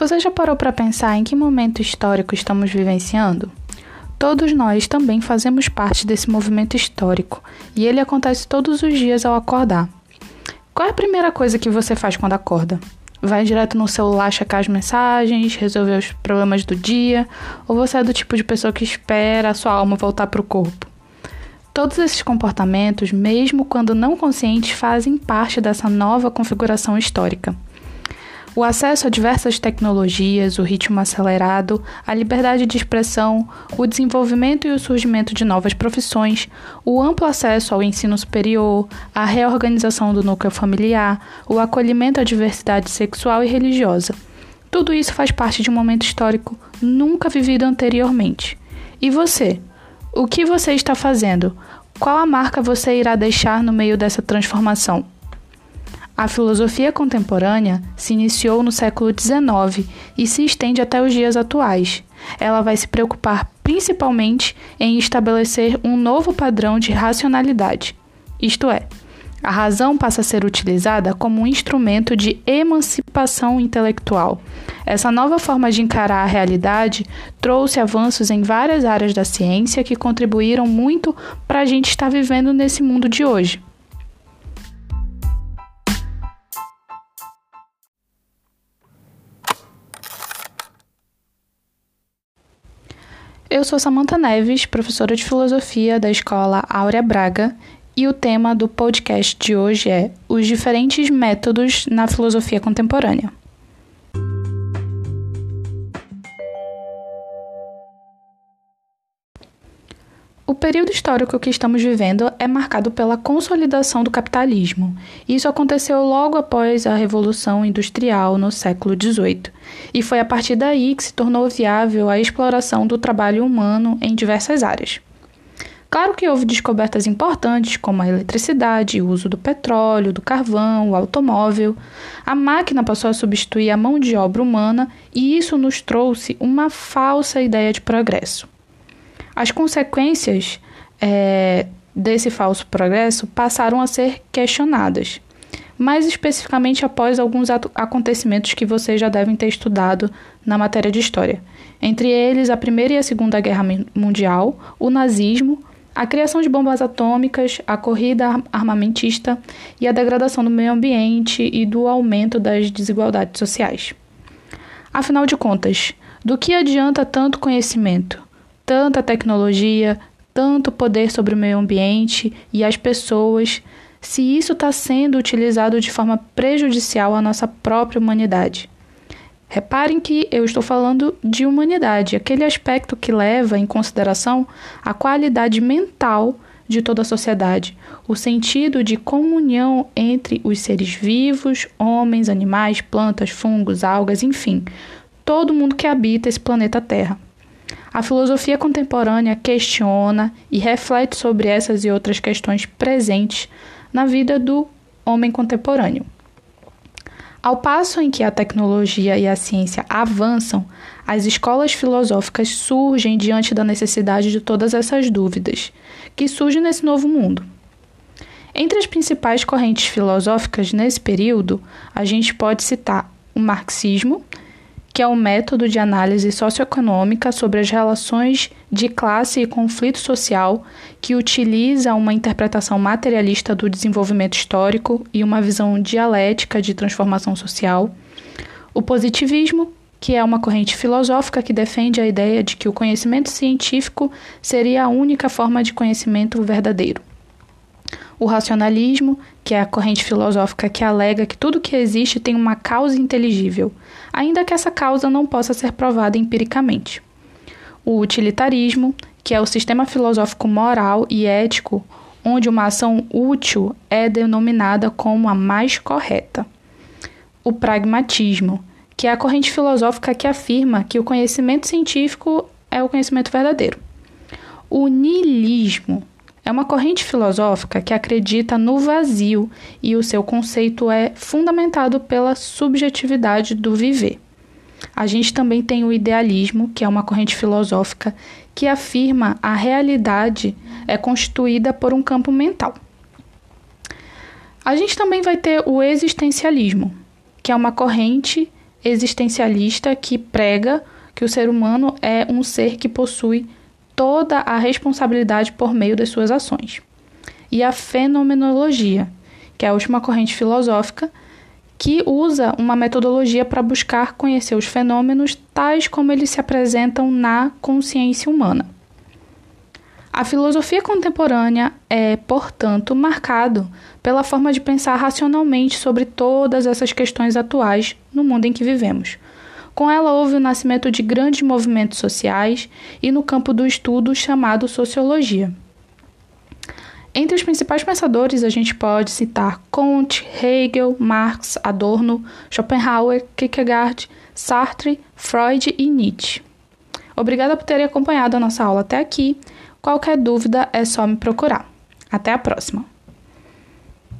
Você já parou para pensar em que momento histórico estamos vivenciando? Todos nós também fazemos parte desse movimento histórico e ele acontece todos os dias ao acordar. Qual é a primeira coisa que você faz quando acorda? Vai direto no celular checar as mensagens, resolver os problemas do dia, ou você é do tipo de pessoa que espera a sua alma voltar para o corpo? Todos esses comportamentos, mesmo quando não conscientes, fazem parte dessa nova configuração histórica. O acesso a diversas tecnologias, o ritmo acelerado, a liberdade de expressão, o desenvolvimento e o surgimento de novas profissões, o amplo acesso ao ensino superior, a reorganização do núcleo familiar, o acolhimento à diversidade sexual e religiosa. Tudo isso faz parte de um momento histórico nunca vivido anteriormente. E você? O que você está fazendo? Qual a marca você irá deixar no meio dessa transformação? A filosofia contemporânea se iniciou no século XIX e se estende até os dias atuais. Ela vai se preocupar principalmente em estabelecer um novo padrão de racionalidade, isto é, a razão passa a ser utilizada como um instrumento de emancipação intelectual. Essa nova forma de encarar a realidade trouxe avanços em várias áreas da ciência que contribuíram muito para a gente estar vivendo nesse mundo de hoje. Eu sou Samantha Neves, professora de filosofia da escola Áurea Braga, e o tema do podcast de hoje é os diferentes métodos na filosofia contemporânea. Período histórico que estamos vivendo é marcado pela consolidação do capitalismo. Isso aconteceu logo após a Revolução Industrial no século XVIII, e foi a partir daí que se tornou viável a exploração do trabalho humano em diversas áreas. Claro que houve descobertas importantes, como a eletricidade, o uso do petróleo, do carvão, o automóvel. A máquina passou a substituir a mão de obra humana e isso nos trouxe uma falsa ideia de progresso. As consequências é, desse falso progresso passaram a ser questionadas, mais especificamente após alguns acontecimentos que vocês já devem ter estudado na matéria de história. Entre eles, a Primeira e a Segunda Guerra Mundial, o nazismo, a criação de bombas atômicas, a corrida armamentista e a degradação do meio ambiente e do aumento das desigualdades sociais. Afinal de contas, do que adianta tanto conhecimento tanta tecnologia, tanto poder sobre o meio ambiente e as pessoas, se isso está sendo utilizado de forma prejudicial à nossa própria humanidade. Reparem que eu estou falando de humanidade, aquele aspecto que leva em consideração a qualidade mental de toda a sociedade, o sentido de comunhão entre os seres vivos, homens, animais, plantas, fungos, algas, enfim, todo mundo que habita esse planeta Terra. A filosofia contemporânea questiona e reflete sobre essas e outras questões presentes na vida do homem contemporâneo. Ao passo em que a tecnologia e a ciência avançam, as escolas filosóficas surgem diante da necessidade de todas essas dúvidas que surgem nesse novo mundo. Entre as principais correntes filosóficas nesse período, a gente pode citar o marxismo, que é um método de análise socioeconômica sobre as relações de classe e conflito social que utiliza uma interpretação materialista do desenvolvimento histórico e uma visão dialética de transformação social. O positivismo, que é uma corrente filosófica que defende a ideia de que o conhecimento científico seria a única forma de conhecimento verdadeiro. O racionalismo, que é a corrente filosófica que alega que tudo que existe tem uma causa inteligível, ainda que essa causa não possa ser provada empiricamente. O utilitarismo, que é o sistema filosófico moral e ético onde uma ação útil é denominada como a mais correta. O pragmatismo, que é a corrente filosófica que afirma que o conhecimento científico é o conhecimento verdadeiro. O niilismo, é uma corrente filosófica que acredita no vazio e o seu conceito é fundamentado pela subjetividade do viver. A gente também tem o idealismo, que é uma corrente filosófica que afirma a realidade é constituída por um campo mental. A gente também vai ter o existencialismo, que é uma corrente existencialista que prega que o ser humano é um ser que possui toda a responsabilidade por meio das suas ações. E a fenomenologia, que é a última corrente filosófica que usa uma metodologia para buscar conhecer os fenômenos tais como eles se apresentam na consciência humana. A filosofia contemporânea é, portanto, marcado pela forma de pensar racionalmente sobre todas essas questões atuais no mundo em que vivemos. Com ela houve o nascimento de grandes movimentos sociais e no campo do estudo chamado sociologia. Entre os principais pensadores, a gente pode citar Kant, Hegel, Marx, Adorno, Schopenhauer, Kierkegaard, Sartre, Freud e Nietzsche. Obrigada por terem acompanhado a nossa aula até aqui. Qualquer dúvida é só me procurar. Até a próxima!